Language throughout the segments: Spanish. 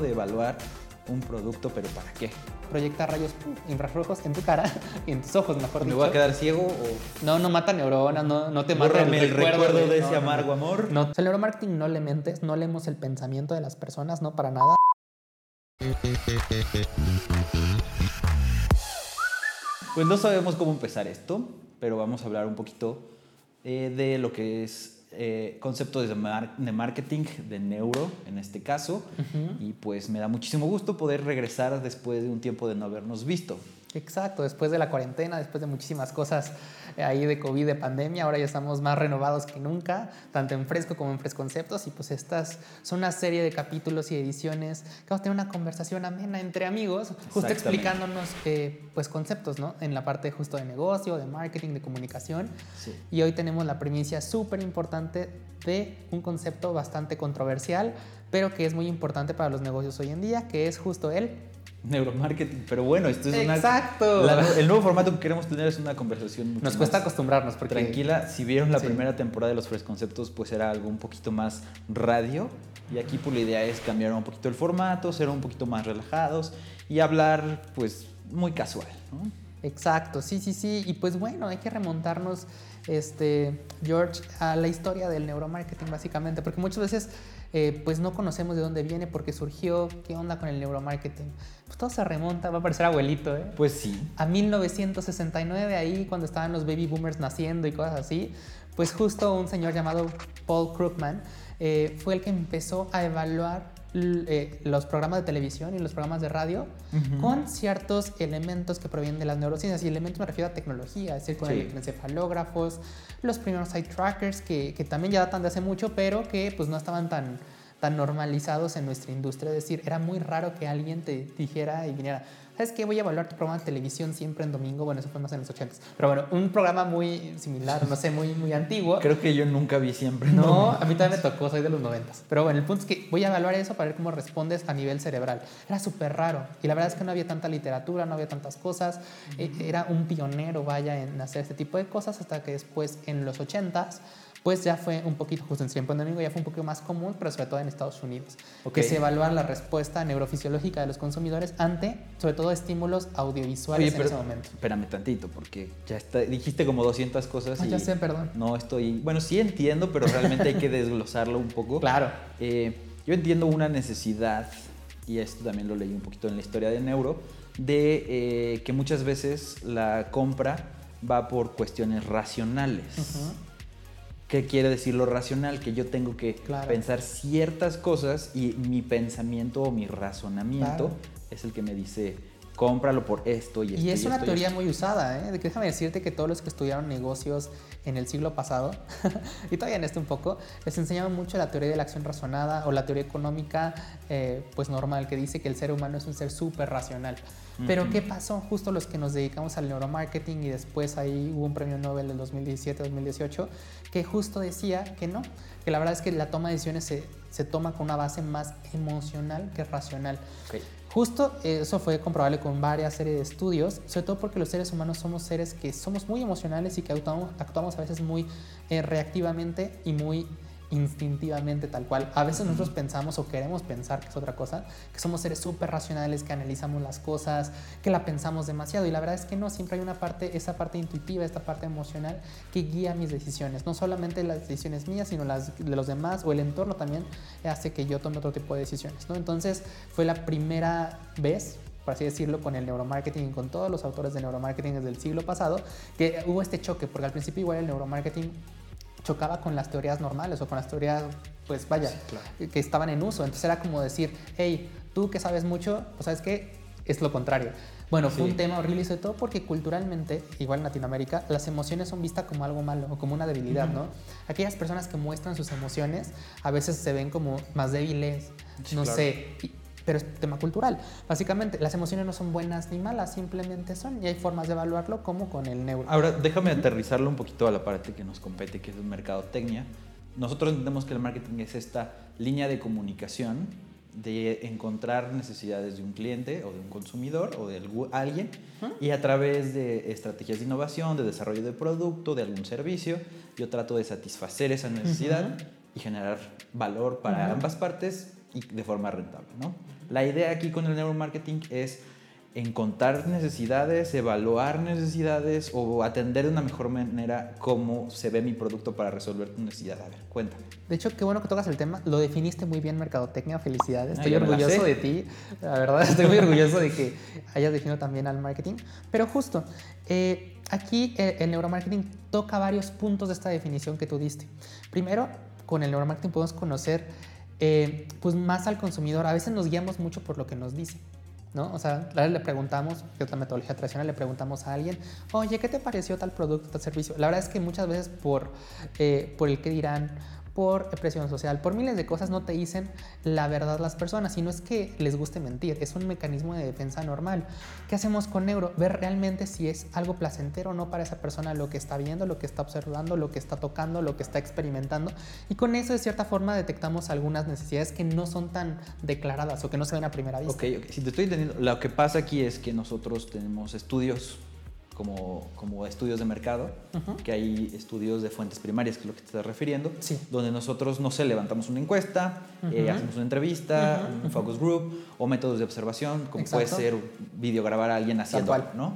de evaluar un producto, pero ¿para qué? Proyecta rayos infrarrojos en tu cara, en tus ojos, mejor ¿Me dicho. voy a quedar ciego o No, no mata neuronas, no, no te mata bórrame el recuerdo de ese no, amargo no. amor? No, o sea, el neuromarketing no le mentes, no leemos el pensamiento de las personas, no para nada. Pues no sabemos cómo empezar esto, pero vamos a hablar un poquito eh, de lo que es eh, conceptos de, mar- de marketing, de neuro en este caso. Y pues me da muchísimo gusto poder regresar después de un tiempo de no habernos visto. Exacto, después de la cuarentena, después de muchísimas cosas eh, ahí de COVID, de pandemia, ahora ya estamos más renovados que nunca, tanto en Fresco como en Fresconceptos, y pues estas son una serie de capítulos y ediciones que vamos a tener una conversación amena entre amigos, justo explicándonos eh, pues conceptos, ¿no? En la parte justo de negocio, de marketing, de comunicación. Sí. Y hoy tenemos la primicia súper importante de un concepto bastante controversial, pero que es muy importante para los negocios hoy en día, que es justo el Neuromarketing, pero bueno, esto es una... Exacto. el nuevo formato que queremos tener es una conversación mucho Nos más cuesta acostumbrarnos porque tranquila. Si vieron la Sí. primera temporada de los Fresh Conceptos, pues era algo un poquito más radio. Y aquí pues la idea es cambiar un poquito el formato, ser un poquito más relajados y hablar pues muy casual, ¿no? Exacto, sí, sí, sí. Y pues bueno, hay que remontarnos, este, George, a la historia del neuromarketing básicamente, porque muchas veces eh, pues no conocemos de dónde viene, por qué surgió, qué onda con el neuromarketing. Pues todo se remonta, va a parecer abuelito, ¿eh? Pues sí. a 1969, ahí cuando estaban los baby boomers naciendo y cosas así, pues justo un señor llamado Paul Krugman eh, fue el que empezó a evaluar eh, los programas de televisión y los programas de radio con ciertos elementos que provienen de las neurociencias. Y elementos me refiero a tecnología, es decir, con Sí. electroencefalógrafos, los primeros eye trackers que, que también ya datan de hace mucho, pero que pues no estaban tan tan normalizados en nuestra industria, es decir, era muy raro que alguien te dijera y viniera, ¿sabes qué? Voy a evaluar tu programa de televisión siempre en domingo, bueno, eso fue más en los 80s, pero bueno, un programa muy similar, no sé, muy, muy antiguo. Creo que yo nunca vi siempre. No, a mí también me tocó, soy de los 90. Pero bueno, el punto es que voy a evaluar eso para ver cómo respondes a nivel cerebral. Era súper raro. Y la verdad es que no había tanta literatura, no había tantas cosas. Eh, Era un pionero, vaya, en hacer este tipo de cosas, hasta que después, en los 80s, pues ya fue un poquito, justo en tiempo en domingo, ya fue un poquito más común, pero sobre todo en Estados Unidos. Que se evalúa la respuesta neurofisiológica de los consumidores ante, sobre todo, estímulos audiovisuales Oye, en pero ese momento. espérame tantito, porque ya está, dijiste como 200 cosas Ah, y ya sé, perdón. no estoy... Bueno, sí entiendo, pero realmente hay que desglosarlo un poco. Claro. Eh, yo entiendo una necesidad, y esto también lo leí un poquito en la historia de Neuro, de eh, que muchas veces la compra va por cuestiones racionales. ¿Qué quiere decir lo racional? Que yo tengo que Claro. pensar ciertas cosas y mi pensamiento o mi razonamiento Claro. es el que me dice, cómpralo por esto y esto. Y es una esto teoría esto". muy usada, ¿eh? Déjame decirte que todos los que estudiaron negocios en el siglo pasado, y todavía en este un poco, les enseñaban mucho la teoría de la acción razonada o la teoría económica, eh, pues normal, que dice que el ser humano es un ser súper racional. Pero. ¿qué pasó? Justo los que nos dedicamos al neuromarketing y después ahí hubo un premio Nobel del 2017-2018 que justo decía que no, que la verdad es que la toma de decisiones se, se toma con una base más emocional que racional. Justo eso fue comprobable con varias series de estudios, sobre todo porque los seres humanos somos seres que somos muy emocionales y que actuamos, actuamos a veces muy eh, reactivamente y muy instintivamente tal cual. A veces nosotros pensamos o queremos pensar que es otra cosa, que somos seres súper racionales, que analizamos las cosas, que la pensamos demasiado y la verdad es que no, siempre hay una parte, esa parte intuitiva, esta parte emocional que guía mis decisiones, no solamente las decisiones mías, sino las de los demás o el entorno también hace que yo tome otro tipo de decisiones, ¿no? Entonces fue la primera vez por así decirlo, con el neuromarketing y con todos los autores de neuromarketing desde el siglo pasado, que hubo este choque, porque al principio igual el neuromarketing chocaba con las teorías normales o con las teorías, pues vaya, que estaban en uso. Entonces era como decir, hey, tú que sabes mucho, pues sabes que es lo contrario. Bueno, fue un tema horrible y sobre todo porque culturalmente, igual en Latinoamérica, las emociones son vistas como algo malo o como una debilidad, ¿no? Aquellas personas que muestran sus emociones a veces se ven como más débiles, Sí, no claro. sé, pero es tema cultural. Básicamente, las emociones no son buenas ni malas, simplemente son y hay formas de evaluarlo como con el neuro. Ahora, déjame aterrizarlo un poquito a la parte que nos compete, que es el mercadotecnia. Nosotros entendemos que el marketing es esta línea de comunicación de encontrar necesidades de un cliente o de un consumidor o de algu- alguien y a través de estrategias de innovación, de desarrollo de producto, de algún servicio, yo trato de satisfacer esa necesidad Ujú. y generar valor para Ujú. ambas partes y de forma rentable, ¿no? La idea aquí con el neuromarketing es encontrar necesidades, evaluar necesidades o atender de una mejor manera cómo se ve mi producto para resolver tu necesidad. A ver, cuéntame. De hecho, qué bueno que tocas el tema. Lo definiste muy bien, Mercadotecnia. Felicidades. Estoy orgulloso de ti. La verdad, estoy muy orgulloso de que hayas definido también al marketing. Pero justo, eh, aquí el, el neuromarketing toca varios puntos de esta definición que tú diste. Primero, con el neuromarketing podemos conocer eh, pues más al consumidor. A veces nos guiamos mucho por lo que nos dice. ¿no? O sea, le preguntamos, que la metodología tradicional, le preguntamos a alguien, oye, ¿qué te pareció tal producto, tal servicio? La verdad es que muchas veces por, eh, por el que dirán, por presión social, por miles de cosas no te dicen la verdad las personas, y no es que les guste mentir, es un mecanismo de defensa normal. ¿Qué hacemos con neuro? Ver realmente si es algo placentero o no para esa persona lo que está viendo, lo que está observando, lo que está tocando, lo que está experimentando, y con eso de cierta forma detectamos algunas necesidades que no son tan declaradas o que no se ven a primera vista. Ok, ok, si te estoy entendiendo, lo que pasa aquí es que nosotros tenemos estudios como, como estudios de mercado, que hay estudios de fuentes primarias, que es lo que te estás refiriendo, donde nosotros, no sé, levantamos una encuesta, eh, hacemos una entrevista, un focus group o métodos de observación, como puede ser videograbar a alguien haciendo algo, ¿no?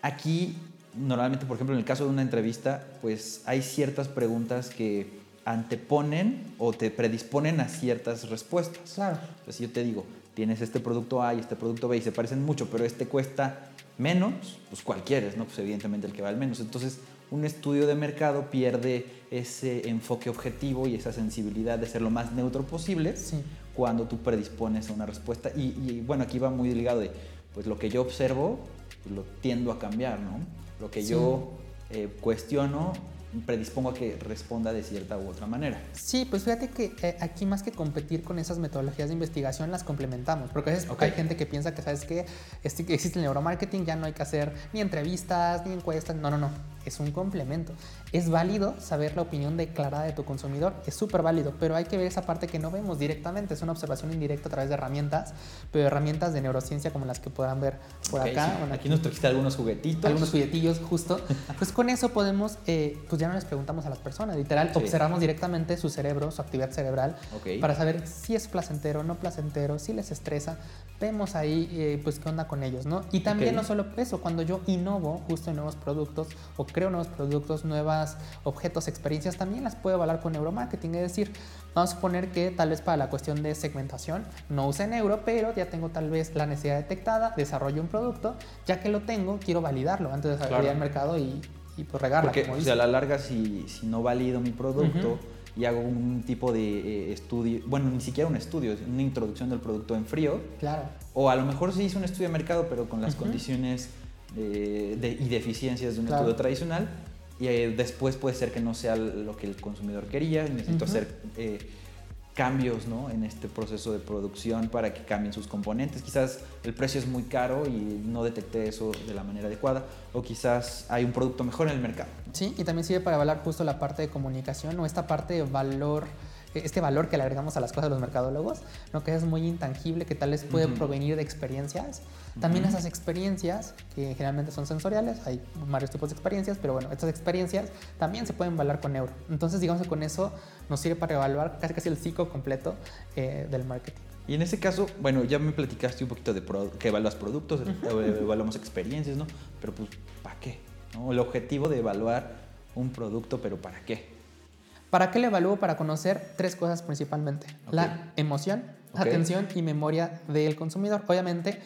Aquí, normalmente, por ejemplo, en el caso de una entrevista, pues hay ciertas preguntas que anteponen o te predisponen a ciertas respuestas. Claro. Entonces, yo te digo, tienes este producto A y este producto B y se parecen mucho, pero este cuesta menos, pues cuál quieres, ¿no? Pues evidentemente el que va al menos. Entonces, un estudio de mercado pierde ese enfoque objetivo y esa sensibilidad de ser lo más neutro posible cuando tú predispones a una respuesta. Y, bueno, aquí va muy ligado de, pues lo que yo observo, pues, lo tiendo a cambiar, ¿no? Lo que yo eh, cuestiono, predispongo a que responda de cierta u otra manera. Sí, pues fíjate que eh, aquí más que competir con esas metodologías de investigación, las complementamos. Porque a veces hay gente que piensa que, ¿sabes qué? Este, existe el neuromarketing, ya no hay que hacer ni entrevistas, ni encuestas. No, no, no. Es un complemento. Es válido saber la opinión declarada de tu consumidor, es súper válido, pero hay que ver esa parte que no vemos directamente. Es una observación indirecta a través de herramientas, pero herramientas de neurociencia como las que puedan ver por acá. aquí nos trajiste algunos juguetitos. Algunos juguetillos, justo. pues con eso podemos, eh, pues ya no les preguntamos a las personas, literal, observamos directamente su cerebro, su actividad cerebral, para saber si es placentero no placentero, si les estresa. Vemos ahí, eh, pues, qué onda con ellos, ¿no? Y también no solo eso, cuando yo innovo justo en nuevos productos o creo nuevos productos, nuevas objetos, experiencias, también las puedo evaluar con neuromarketing. Es decir, vamos a suponer que tal vez para la cuestión de segmentación no use neuro, pero ya tengo tal vez la necesidad detectada, desarrollo un producto, ya que lo tengo, quiero validarlo antes de salir al mercado y, y pues regarla. Porque como a la larga, si, si, no valido mi producto y hago un tipo de eh, estudio, bueno, ni siquiera un estudio, una introducción del producto en frío. Claro. O a lo mejor sí hice un estudio de mercado, pero con las condiciones de, y deficiencias de un estudio tradicional. Y eh, después puede ser que no sea lo que el consumidor quería. Necesito hacer eh, cambios ¿no? en este proceso de producción para que cambien sus componentes. Quizás el precio es muy caro y no detecté eso de la manera adecuada. O quizás hay un producto mejor en el mercado. Sí, y también sirve para evaluar justo la parte de comunicación o esta parte de valor este valor que le agregamos a las cosas de los mercadólogos, ¿no? que es muy intangible, que tal vez puede provenir de experiencias. También esas experiencias, que generalmente son sensoriales, hay varios tipos de experiencias, pero bueno, estas experiencias también se pueden evaluar con neuro. Entonces, digamos que con eso nos sirve para evaluar casi casi el ciclo completo eh, del marketing. Y en ese caso, bueno, ya me platicaste un poquito de que evaluas productos, evaluamos experiencias, ¿no? Pero pues, ¿para qué? ¿No? El objetivo de evaluar un producto, pero ¿para qué? ¿Para qué le evalúo? Para conocer tres cosas principalmente. La emoción, atención y memoria del consumidor. Obviamente,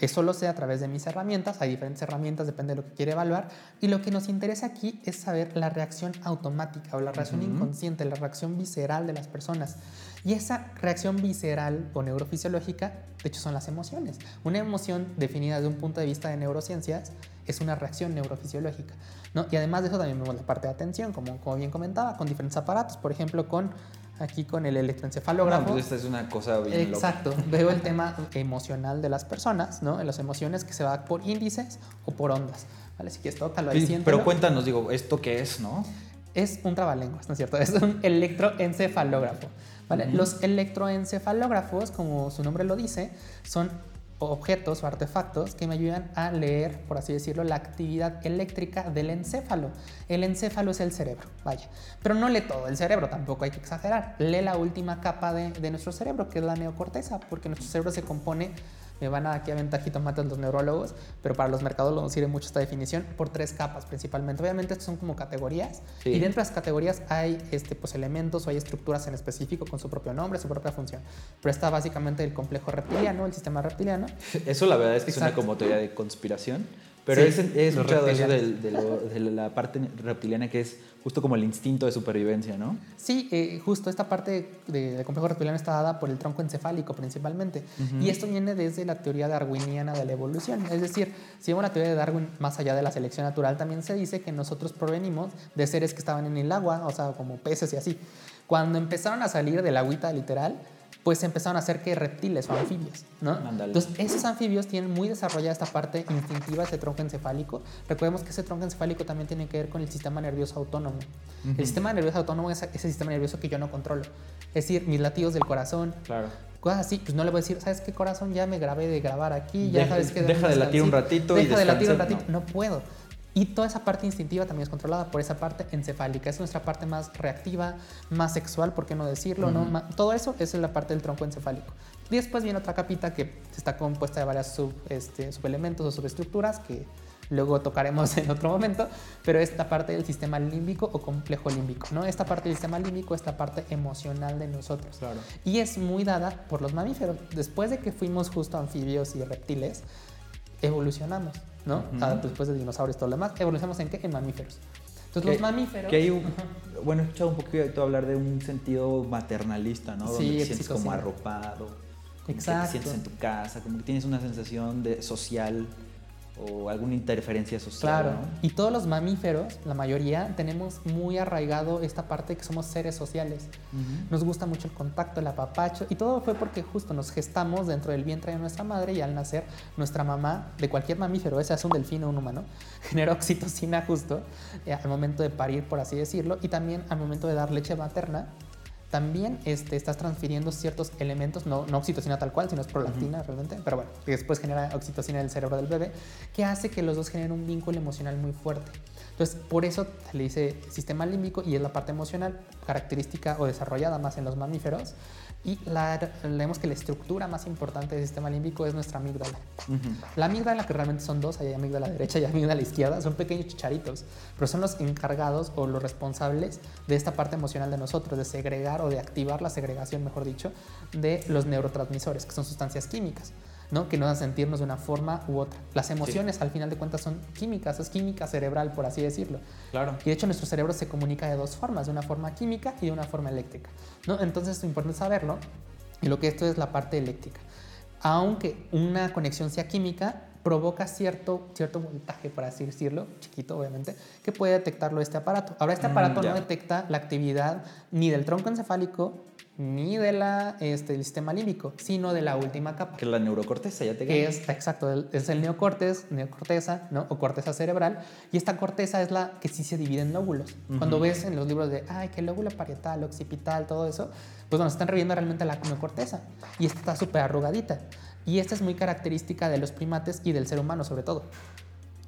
eso lo sé a través de mis herramientas. Hay diferentes herramientas, depende de lo que quiere evaluar. Y lo que nos interesa aquí es saber la reacción automática o la reacción inconsciente, la reacción visceral de las personas. Y esa reacción visceral o neurofisiológica, de hecho, son las emociones. Una emoción definida desde un punto de vista de neurociencias es una reacción neurofisiológica. ¿no? Y además de eso también vemos la parte de atención, como, como bien comentaba, con diferentes aparatos, por ejemplo, con aquí con el electroencefalógrafo. No, pues esta es una cosa bien Exacto. Veo el tema emocional de las personas, ¿no? En las emociones que se va por índices o por ondas. ¿Vale? Si quieres, tócalo ahí, sí, Pero cuéntanos, digo, ¿esto qué es, no? Es un trabalenguas, ¿no es cierto? Es un electroencefalógrafo. ¿Vale? Los electroencefalógrafos, como su nombre lo dice, son objetos o artefactos que me ayudan a leer, por así decirlo, la actividad eléctrica del encéfalo. El encéfalo es el cerebro, vaya. Pero no lee todo el cerebro, tampoco hay que exagerar. Lee la última capa de, de nuestro cerebro, que es la neocorteza, porque nuestro cerebro se compone me van a aquí a ventajito matas los neurólogos, pero para los mercados nos sirve mucho esta definición por tres capas principalmente. Obviamente estos son como categorías y dentro de las categorías hay este, pues, elementos o hay estructuras en específico con su propio nombre, su propia función. Pero está básicamente el complejo reptiliano, el sistema reptiliano. Eso la verdad es que es una como teoría de conspiración. Pero he escuchado eso de, la parte reptiliana que es justo como el instinto de supervivencia, ¿no? Sí, eh, justo esta parte del complejo reptiliano está dada por el tronco encefálico principalmente. Y esto viene desde la teoría darwiniana de la evolución. Es decir, si vemos la teoría de Darwin más allá de la selección natural, también se dice que nosotros provenimos de seres que estaban en el agua, o sea, como peces y así. Cuando empezaron a salir del agüita literal, pues empezaron a hacer que reptiles o anfibios, ¿no? Entonces, esos anfibios tienen muy desarrollada esta parte instintiva, ese tronco encefálico. Recordemos que ese tronco encefálico también tiene que ver con el sistema nervioso autónomo. El sistema nervioso autónomo es ese sistema nervioso que yo no controlo. Es decir, mis latidos del corazón. Claro. Cosas así, pues no le voy a decir, ¿sabes qué corazón? Ya me grabé de grabar aquí, ya sabes que... Deja de latir un ratito Deja de latir un ratito, no puedo. Y toda esa parte instintiva también es controlada por esa parte encefálica. Es nuestra parte más reactiva, más sexual, ¿por qué no decirlo? ¿no? Todo eso es la parte del tronco encefálico. Y después viene otra capita que está compuesta de varias sub, este, subelementos o subestructuras que luego tocaremos en otro momento, pero esta parte del sistema límbico o complejo límbico, ¿no? Esta parte del sistema límbico, esta parte emocional de nosotros. Claro. Y es muy dada por los mamíferos. Después de que fuimos justo anfibios y reptiles, evolucionamos. ¿No? Ah, después de dinosaurios y todo lo demás, evolucionamos en qué? En mamíferos. Entonces los mamíferos... Que hay un, bueno, he escuchado un poquito hablar de un sentido maternalista, ¿no? Donde te sientes como arropado, Exacto. te sientes en tu casa, como que tienes una sensación de social o alguna interferencia social. Claro, y todos los mamíferos, la mayoría, tenemos muy arraigado esta parte de que somos seres sociales. Nos gusta mucho el contacto, el apapacho, y todo fue porque justo nos gestamos dentro del vientre de nuestra madre y al nacer nuestra mamá, de cualquier mamífero, ese es un delfín o un humano, genera oxitocina justo eh, al momento de parir, por así decirlo, y también al momento de dar leche materna también este, estás transfiriendo ciertos elementos, no, no oxitocina tal cual, sino es prolactina realmente, pero bueno, que después genera oxitocina en el cerebro del bebé, que hace que los dos generen un vínculo emocional muy fuerte. Entonces, por eso se le dice sistema límbico y es la parte emocional, característica o desarrollada más en los mamíferos, y la, leemos que la estructura más importante del sistema límbico es nuestra amígdala. La amígdala, que realmente son dos, hay amígdala derecha y amígdala izquierda, son pequeños chicharitos, pero son los encargados o los responsables de esta parte emocional de nosotros, de segregar o de activar la segregación, mejor dicho, de los neurotransmisores, que son sustancias químicas. ¿No? que nos hacen sentirnos de una forma u otra. Las emociones, al final de cuentas, son químicas, es química cerebral, por así decirlo. Claro. Y de hecho, nuestro cerebro se comunica de dos formas, de una forma química y de una forma eléctrica. ¿no? Entonces, es importante saberlo. Y lo que esto es la parte eléctrica. Aunque una conexión sea química, provoca cierto, cierto voltaje, por así decirlo, chiquito obviamente, que puede detectarlo este aparato. Ahora, este mm, aparato no detecta la actividad ni del tronco encefálico ni de la, este, del sistema límbico, sino de la última capa. Que es la neurocorteza, ya te Que es, exacto, es el neocortes, neocorteza, ¿no? O corteza cerebral. Y esta corteza es la que sí se divide en lóbulos. Cuando ves en los libros de, ay, que lóbulo parietal, occipital, todo eso, pues bueno, están reviendo realmente la neocorteza. Y esta está súper arrugadita. Y esta es muy característica de los primates y del ser humano sobre todo.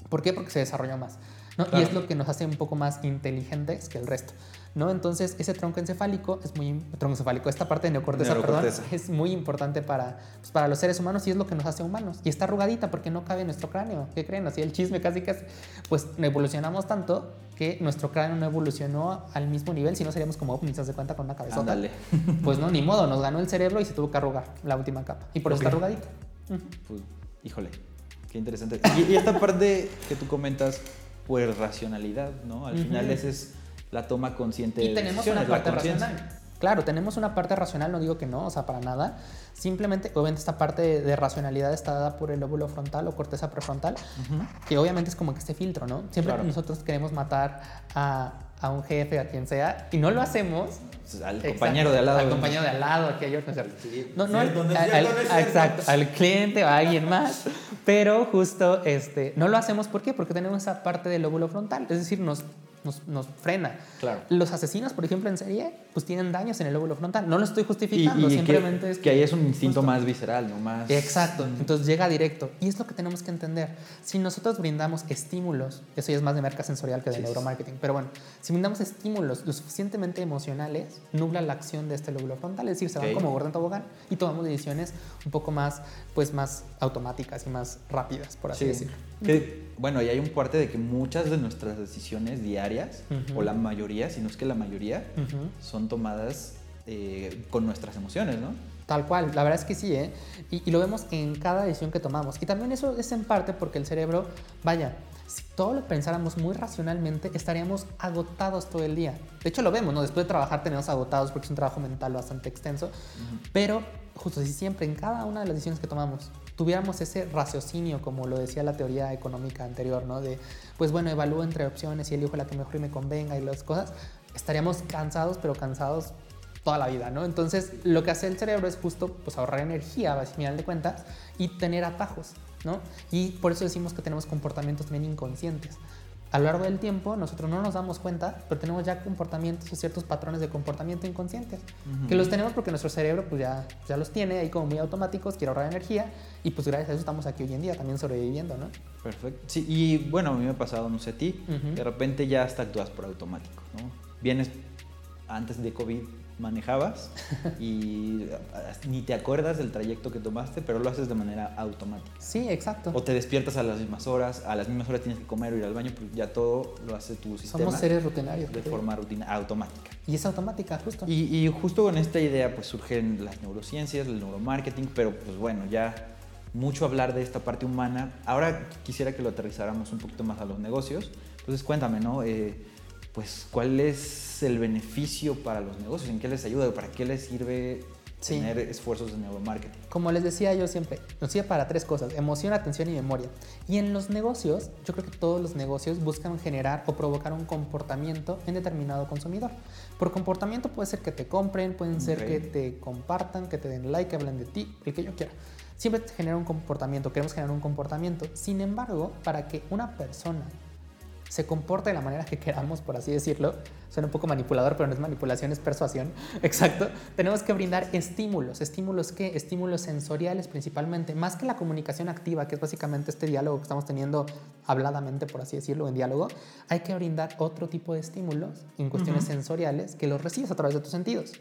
¿Por qué? Porque se desarrolló más. ¿no? Y es lo que nos hace un poco más inteligentes que el resto. ¿No? Entonces, ese tronco encefálico es muy tronco encefálico, esta parte de neocorteza, Perdón, es muy importante para, pues, para los seres humanos y es lo que nos hace humanos. Y está arrugadita porque no cabe en nuestro cráneo. ¿Qué creen? Así el chisme casi casi. Pues evolucionamos tanto que nuestro cráneo no evolucionó al mismo nivel, si no seríamos como ovnis, se cuenta con una cabeza. Ándale. Pues no, ni modo, nos ganó el cerebro y se tuvo que arrugar la última capa. Y por eso está arrugadita. Pues, híjole, qué interesante. Y, y, esta parte que tú comentas, pues racionalidad, ¿no? Al final ese es la toma consciente y tenemos una parte racional. Claro, tenemos una parte racional, no digo que no, o sea, para nada. Simplemente, obviamente, esta parte de, racionalidad está dada por el lóbulo frontal o corteza prefrontal, que obviamente es como que este filtro, ¿no? Siempre nosotros queremos matar a, a, un jefe, a quien sea, y no lo hacemos. Al compañero de al lado. Al compañero de al lado, que yo no, no, al, exacto, al cliente o a alguien más. Pero justo este, no lo hacemos, ¿por qué? Porque tenemos esa parte del lóbulo frontal. Es decir, nos nos, nos frena. Claro. Los asesinos, por ejemplo, en serie, pues tienen daños en el lóbulo frontal. No lo estoy justificando, simplemente que, es que ahí es un instinto más visceral, ¿no? Más... Exacto, entonces llega directo. Y es lo que tenemos que entender. Si nosotros brindamos estímulos, eso ya es más de merca sensorial que de Sí, neuromarketing, pero bueno, si brindamos estímulos lo suficientemente emocionales, nubla la acción de este lóbulo frontal, es decir, se van Ok. como gordo en tobogán y tomamos decisiones un poco más, pues más automáticas y más rápidas, por así Sí. decirlo. Que, bueno, y hay un parte de que muchas de nuestras decisiones diarias, o la mayoría, si no es que la mayoría, son tomadas eh, con nuestras emociones, ¿no? Tal cual, la verdad es que sí, ¿eh? Y, y lo vemos en cada decisión que tomamos. Y también eso es en parte porque el cerebro, vaya, si todo lo pensáramos muy racionalmente, estaríamos agotados todo el día. De hecho, lo vemos, ¿no? Después de trabajar tenemos agotados porque es un trabajo mental bastante extenso. Pero, justo si siempre en cada una de las decisiones que tomamos tuviéramos ese raciocinio, como lo decía la teoría económica anterior, ¿no? De, pues bueno, evalúo entre opciones y elijo la que mejor me convenga y las cosas, estaríamos cansados, pero cansados toda la vida, ¿no? Entonces, lo que hace el cerebro es justo pues, ahorrar energía, al final de cuentas, y tener atajos, ¿no? Y por eso decimos que tenemos comportamientos también inconscientes. A lo largo del tiempo, nosotros no nos damos cuenta, pero tenemos ya comportamientos o ciertos patrones de comportamiento inconscientes, que los tenemos porque nuestro cerebro pues, ya, ya los tiene ahí como muy automáticos, quiere ahorrar energía, y pues gracias a eso estamos aquí hoy en día también sobreviviendo, ¿no? Perfecto. Sí, y bueno, a mí me ha pasado, no sé a ti, Ujú. de repente ya hasta actúas por automático, ¿no? Vienes antes de COVID, manejabas y ni te acuerdas del trayecto que tomaste, pero lo haces de manera automática. Sí, exacto. O te despiertas a las mismas horas, a las mismas horas tienes que comer o ir al baño, pues ya todo lo hace tu sistema Somos seres rutinarios. de forma rutina automática. Y es automática, justo. Y, y justo con esta idea pues surgen las neurociencias, el neuromarketing, pero pues bueno, ya mucho hablar de esta parte humana. Ahora quisiera que lo aterrizáramos un poquito más a los negocios. Entonces cuéntame, ¿no? Eh, pues cuál es el beneficio para los negocios, en qué les ayuda, para qué les sirve Sí. tener esfuerzos de neuromarketing. Como les decía yo siempre, nos sirve para tres cosas, emoción, atención y memoria. Y en los negocios, yo creo que todos los negocios buscan generar o provocar un comportamiento en determinado consumidor. Por comportamiento puede ser que te compren, pueden ser Ok. que te compartan, que te den like, que hablen de ti, el que yo quiera. Siempre te genera un comportamiento, queremos generar un comportamiento. Sin embargo, para que una persona se comporte de la manera que queramos, por así decirlo. Suena un poco manipulador, pero no es manipulación, es persuasión. Exacto. Tenemos que brindar estímulos. ¿Estímulos qué? Estímulos sensoriales principalmente. Más que la comunicación activa, que es básicamente este diálogo que estamos teniendo habladamente, por así decirlo, en diálogo, hay que brindar otro tipo de estímulos en cuestiones sensoriales que los recibes a través de tus sentidos.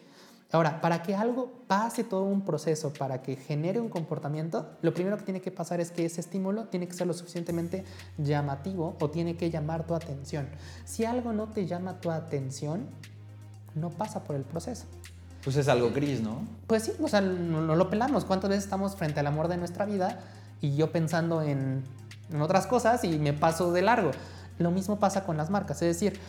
Ahora, para que algo pase todo un proceso, para que genere un comportamiento, lo primero que tiene que pasar es que ese estímulo tiene que ser lo suficientemente llamativo o tiene que llamar tu atención. Si algo no te llama tu atención, no pasa por el proceso. Pues es algo gris, ¿no? Pues sí, o sea, no, no lo pelamos. ¿Cuántas veces estamos frente al amor de nuestra vida y yo pensando en, en otras cosas y me paso de largo? Lo mismo pasa con las marcas, es decir,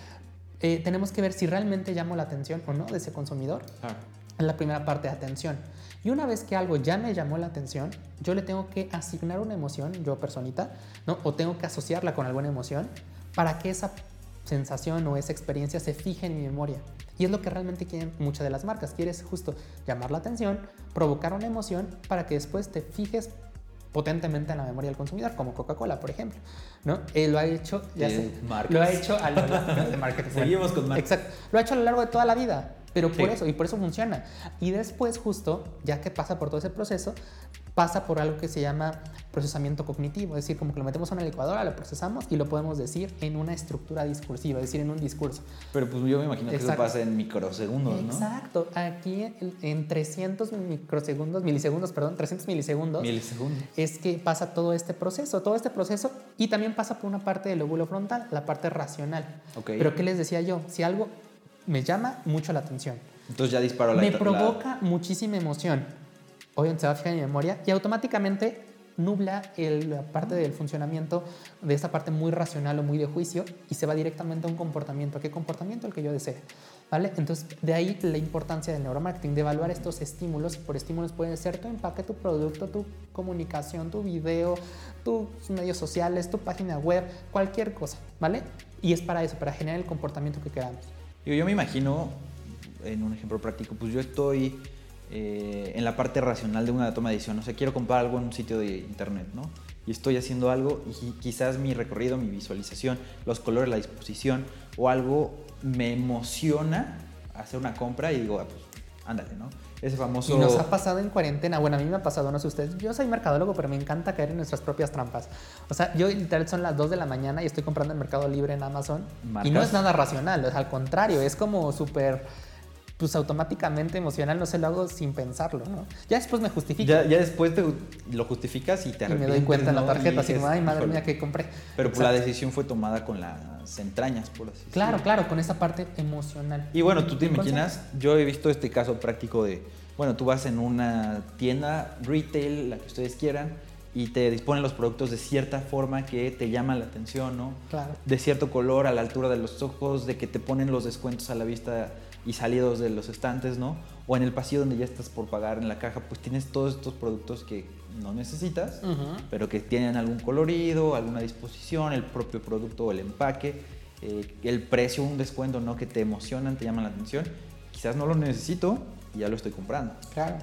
eh, tenemos que ver si realmente llamo la atención o no de ese consumidor. Claro. Es la primera parte de atención. Y una vez que algo ya me llamó la atención, yo le tengo que asignar una emoción, yo personita, ¿no? O tengo que asociarla con alguna emoción para que esa sensación o esa experiencia se fije en mi memoria. Y es lo que realmente quieren muchas de las marcas. Quieres justo llamar la atención, provocar una emoción para que después te fijes potentemente en la memoria del consumidor, como Coca-Cola, por ejemplo. ¿no? Eh, lo ha hecho, ya sé, lo ha hecho a lo largo de marketing. Seguimos con marcas. Exacto. Lo ha hecho a lo largo de toda la vida, pero por eso, y por eso funciona. Y después, justo, ya que pasa por todo ese proceso, pasa por algo que se llama procesamiento cognitivo, es decir, como que lo metemos a una licuadora, lo procesamos y lo podemos decir en una estructura discursiva, es decir, en un discurso. Pero pues yo me imagino que eso Exacto. pasa en microsegundos, ¿no? Exacto. Aquí en- en 300 microsegundos, milisegundos, perdón, 300 milisegundos, Milisegundos. es que pasa todo este proceso, todo este proceso y también pasa por una parte del lóbulo frontal, la parte racional. Ok. Pero ¿qué les decía yo? Si algo me llama mucho la atención, Entonces ya disparó la me la- provoca muchísima emoción, obviamente se va a fijar en mi memoria y automáticamente nubla el- la parte del funcionamiento de esta parte muy racional o muy de juicio y se va directamente a un comportamiento. ¿Qué comportamiento? El que yo desee. ¿Vale? Entonces, de ahí la importancia del neuromarketing, de evaluar estos estímulos. Por estímulos pueden ser tu empaque, tu producto, tu comunicación, tu video, tus medios sociales, tu página web, cualquier cosa, ¿vale? Y es para eso, para generar el comportamiento que queramos. Yo, yo me imagino, en un ejemplo práctico, pues yo estoy eh, en la parte racional de una toma de decisión. O sea, quiero comprar algo en un sitio de internet, ¿no? Y estoy haciendo algo y quizás mi recorrido, mi visualización, los colores, la disposición o algo me emociona hacer una compra y digo, ah, pues ándale, ¿no? Ese famoso... Y nos ha pasado en cuarentena. Bueno, a mí me ha pasado, no sé ustedes. Yo soy mercadólogo, pero me encanta caer en nuestras propias trampas. O sea, yo literal son las 2 de la mañana y estoy comprando en Mercado Libre en Amazon. Y no es nada racional, es al contrario, es como súper pues automáticamente emocional no se lo hago sin pensarlo, ¿no? Ya después me justifico. Ya, ya después te lo justificas y te Y me doy cuenta en la tarjeta, así como, ay, madre mía, ¿qué compré? Pero pues, la decisión fue tomada con las entrañas, por así decirlo. Claro, claro, con esa parte emocional. Y bueno, tú te imaginas, yo he visto este caso práctico de, bueno, tú vas en una tienda retail, la que ustedes quieran, y te disponen los productos de cierta forma que te llama la atención, ¿no? Claro. De cierto color, a la altura de los ojos, de que te ponen los descuentos a la vista y salidos de los estantes, ¿no? O en el pasillo donde ya estás por pagar en la caja, pues tienes todos estos productos que no necesitas, pero que tienen algún colorido, alguna disposición, el propio producto o el empaque, eh, el precio, un descuento, ¿no? Que te emocionan, te llaman la atención. Quizás no lo necesito y ya lo estoy comprando. Claro.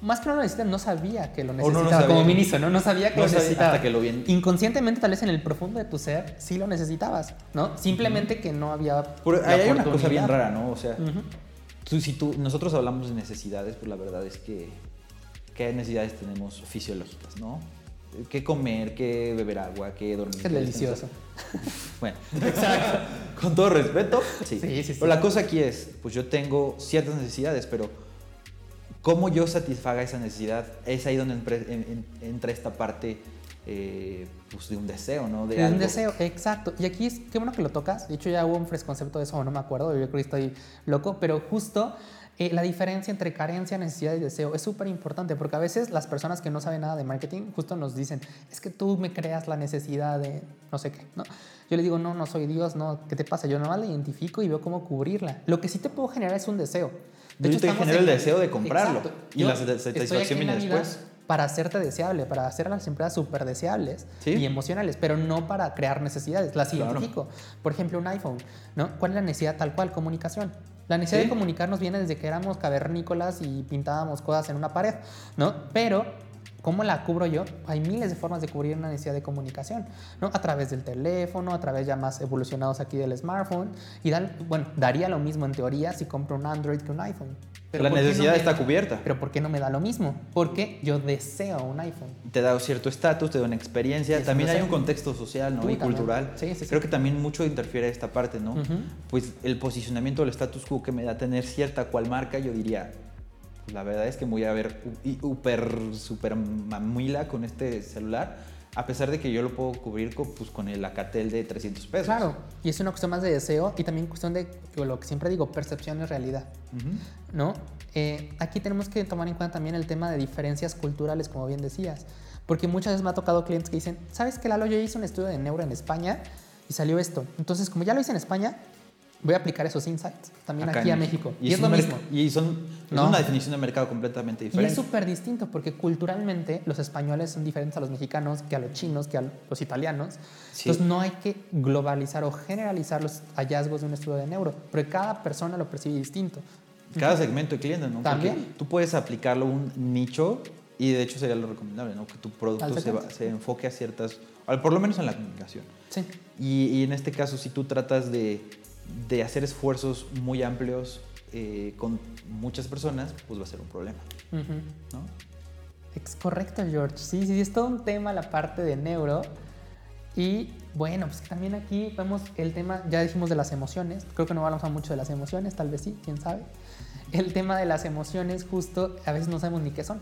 Más que no lo necesitaba, no sabía que lo necesitaba. como ministro, ¿no? No sabía que lo necesitaba. Hasta que lo vi. Inconscientemente, tal vez en el profundo de tu ser, sí lo necesitabas, ¿no? Simplemente que no había. hay una cosa bien rara, ¿no? O sea, tú, si tú, nosotros hablamos de necesidades, pues la verdad es que. ¿Qué necesidades tenemos fisiológicas, no? ¿Qué comer? ¿Qué beber agua? ¿Qué dormir? Es delicioso. bueno, exacto. Con todo respeto, sí. Sí, sí, sí. Pero la cosa aquí es, pues yo tengo ciertas necesidades, pero cómo yo satisfaga esa necesidad, es ahí donde entra esta parte eh, pues de un deseo, ¿no? De, un deseo, exacto. Y aquí es, qué bueno que lo tocas. De hecho, ya hubo un concepto de eso, no me acuerdo, yo creo que estoy loco, pero justo eh, la diferencia entre carencia, necesidad y deseo es súper importante porque a veces las personas que no saben nada de marketing justo nos dicen, es que tú me creas la necesidad de no sé qué, ¿no? Yo le digo, no, no soy Dios, no, ¿qué te pasa? Yo nomás la identifico y veo cómo cubrirla. Lo que sí te puedo generar es un deseo. De hecho, te genera el deseo de comprarlo. Y la satisfacción viene después. Para hacerte deseable, para hacer a las empresas súper deseables y emocionales, pero no para crear necesidades. Las identifico. Por ejemplo, un iPhone. ¿no? ¿Cuál es la necesidad tal cual? Comunicación. La necesidad de comunicarnos viene desde que éramos cavernícolas y pintábamos cosas en una pared, ¿no? Pero ¿Cómo la cubro yo? Hay miles de formas de cubrir una necesidad de comunicación, ¿no? A través del teléfono, a través ya más evolucionados aquí del smartphone. Y bueno, daría lo mismo en teoría si compro un Android que un iPhone. Pero la necesidad está cubierta. Pero ¿por qué no me da lo mismo? Porque yo deseo un iPhone. Te da cierto estatus, te da una experiencia. también hay un contexto social ¿no? y cultural. Sí, sí, Creo que también mucho interfiere esta parte, ¿no? Pues el posicionamiento del status quo que me da tener cierta cual marca, yo diría, la verdad es que voy a ver hiper, super mamila con este celular, a pesar de que yo lo puedo cubrir con, pues, con el Acatel de 300 pesos. Claro, y es una cuestión más de deseo y también cuestión de lo que siempre digo, percepción es realidad. ¿No? Eh, aquí tenemos que tomar en cuenta también el tema de diferencias culturales, como bien decías, porque muchas veces me ha tocado clientes que dicen, ¿sabes qué, Lalo? Yo hice un estudio de neuro en España y salió esto. Entonces, como ya lo hice en España, voy a aplicar esos insights también aquí a México. Y, es, lo mismo. Y son una definición de mercado completamente diferente. Y es súper distinto porque culturalmente los españoles son diferentes a los mexicanos, que a los chinos, que a los italianos. Entonces no hay que globalizar o generalizar los hallazgos de un estudio de neuro, porque cada persona lo percibe distinto. Cada segmento de cliente, ¿no? También. tú puedes aplicarlo a un nicho y de hecho sería lo recomendable, ¿no? Que tu producto se, se, enfoque a ciertas, por lo menos en la comunicación. Sí. Y, y en este caso, si tú tratas de de hacer esfuerzos muy amplios eh, con muchas personas, pues va a ser un problema. ¿no? Es correcto, George. Sí, sí, es todo un tema la parte de neuro. Y bueno, pues también aquí vemos el tema, ya dijimos de las emociones, creo que no hablamos mucho de las emociones, tal vez sí, quién sabe. El tema de las emociones, justo, a veces no sabemos ni qué son.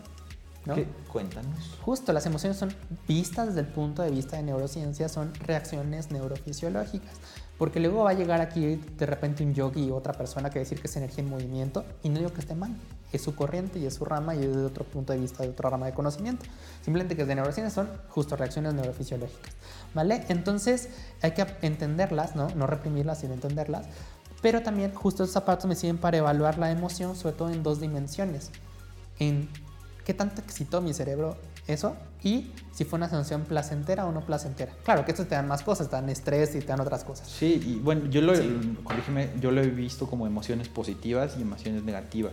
¿no? ¿Qué? Cuéntanos. Justo, las emociones son vistas desde el punto de vista de neurociencia, son reacciones neurofisiológicas. Porque luego va a llegar aquí de repente un yogi y otra persona que decir que es energía en movimiento y no digo que esté mal. Es su corriente y es su rama y es de otro punto de vista, de otra rama de conocimiento. Simplemente que de neurociencia son justo reacciones neurofisiológicas. ¿Vale? Entonces hay que entenderlas, ¿no? No reprimirlas, sino entenderlas. Pero también justo esos zapatos me sirven para evaluar la emoción, sobre todo en dos dimensiones. En qué tanto excitó mi cerebro eso y si fue una sensación placentera o no placentera. Claro que esto te dan más cosas, te dan estrés y te dan otras cosas. Sí, y bueno, yo lo, yo lo he visto como emociones positivas y emociones negativas.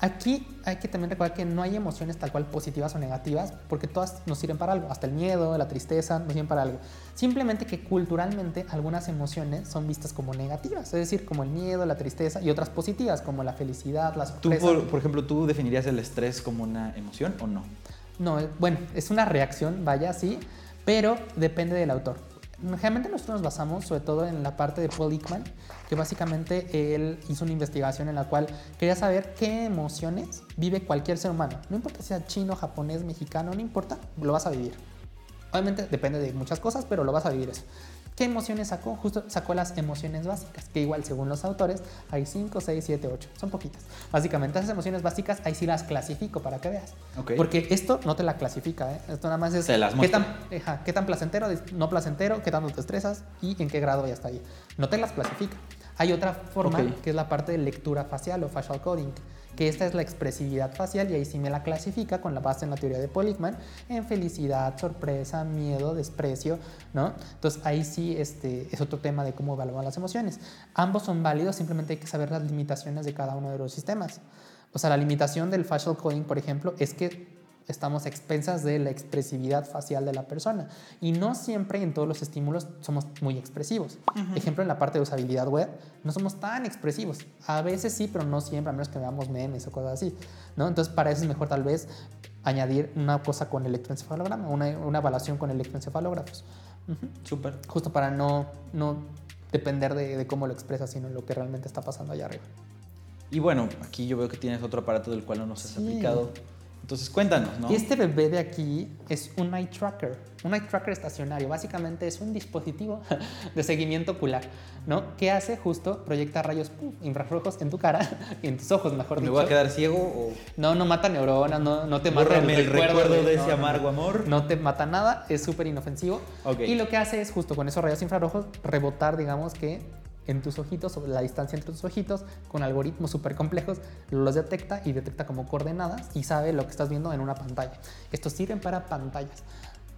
Aquí hay que también recordar que no hay emociones tal cual positivas o negativas, porque todas nos sirven para algo, hasta el miedo, la tristeza, nos sirven para algo. Simplemente que culturalmente algunas emociones son vistas como negativas, es decir, como el miedo, la tristeza y otras positivas, como la felicidad, la ¿Tú, sorpresa. por, por ejemplo, tú definirías el estrés como una emoción o no? No, eh, bueno, es una reacción, vaya, sí, pero depende del autor. Generalmente nosotros nos basamos sobre todo en la parte de Paul Ekman, que básicamente él hizo una investigación en la cual quería saber qué emociones vive cualquier ser humano. No importa si sea chino, japonés, mexicano, no importa, lo vas a vivir. Obviamente depende de muchas cosas, pero lo vas a vivir eso. ¿Qué emociones sacó? Justo sacó las emociones básicas, que igual según los autores hay 5, 6, 7, 8, son poquitas. Básicamente esas emociones básicas ahí sí las clasifico para que veas. Ok. Porque esto no te la clasifica, ¿eh? esto nada más es las qué tan, ajá, qué tan placentero, no placentero, qué tanto te estresas y en qué grado ya está ahí. No te las clasifica. Hay otra forma Ok. que es la parte de lectura facial o facial coding, que esta es la expresividad facial y ahí sí me la clasifica con la base en la teoría de Politman en felicidad, sorpresa, miedo, desprecio, ¿no? Entonces ahí sí este, es otro tema de cómo evaluar las emociones. Ambos son válidos, simplemente hay que saber las limitaciones de cada uno de los sistemas. O sea, la limitación del facial coding, por ejemplo, es que estamos a expensas de la expresividad facial de la persona. Y no siempre en todos los estímulos somos muy expresivos. Ejemplo, en la parte de usabilidad web, no somos tan expresivos. A veces sí, pero no siempre, a menos que veamos memes o cosas así. ¿no? Entonces, para eso es mejor tal vez añadir una cosa con electroencefalograma, una, una evaluación con electroencefalógrafos. Ujú. Súper. Justo para no, no depender de, de cómo lo expresas, sino lo que realmente está pasando allá arriba. Y bueno, aquí yo veo que tienes otro aparato del cual no nos has Sí. aplicado. Entonces cuéntanos, ¿no? Y este bebé de aquí es un eye tracker, un eye tracker estacionario. Básicamente es un dispositivo de seguimiento ocular, ¿no? Que hace justo, proyecta rayos infrarrojos en tu cara, en tus ojos, mejor ¿Me dicho. voy a quedar ciego o No, no mata neuronas, no, no te mata bórrame el recuerdo de ese no, amargo amor? No te mata nada, es súper inofensivo. Ok. Y lo que hace es justo con esos rayos infrarrojos rebotar, digamos que en tus ojitos, sobre la distancia entre tus ojitos, con algoritmos súper complejos, los detecta y detecta como coordenadas y sabe lo que estás viendo en una pantalla. Estos sirven para pantallas.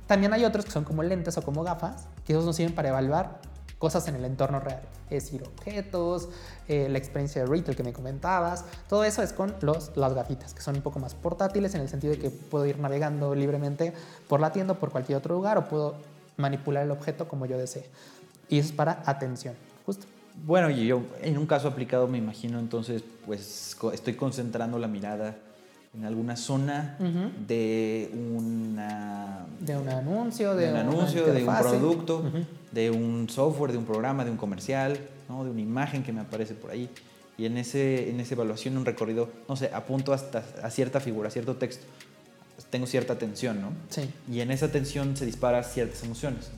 También hay otros que son como lentes o como gafas, que esos nos sirven para evaluar cosas en el entorno real, es decir, objetos, eh, la experiencia de retail que me comentabas, todo eso es con los, las gafitas, que son un poco más portátiles en el sentido de que puedo ir navegando libremente por la tienda o por cualquier otro lugar o puedo manipular el objeto como yo desee. Y eso es para atención, justo. Bueno, y yo en un caso aplicado me imagino entonces, pues estoy concentrando la mirada en alguna zona Ujú. de una De un anuncio, de, de un anuncio, de un producto, Ujú. de un software, de un programa, de un comercial, ¿no? de una imagen que me aparece por ahí. Y en, ese, en esa evaluación, un recorrido, no sé, apunto hasta a cierta figura, a cierto texto. Tengo cierta atención, ¿no? Sí. Y en esa atención se disparan ciertas emociones.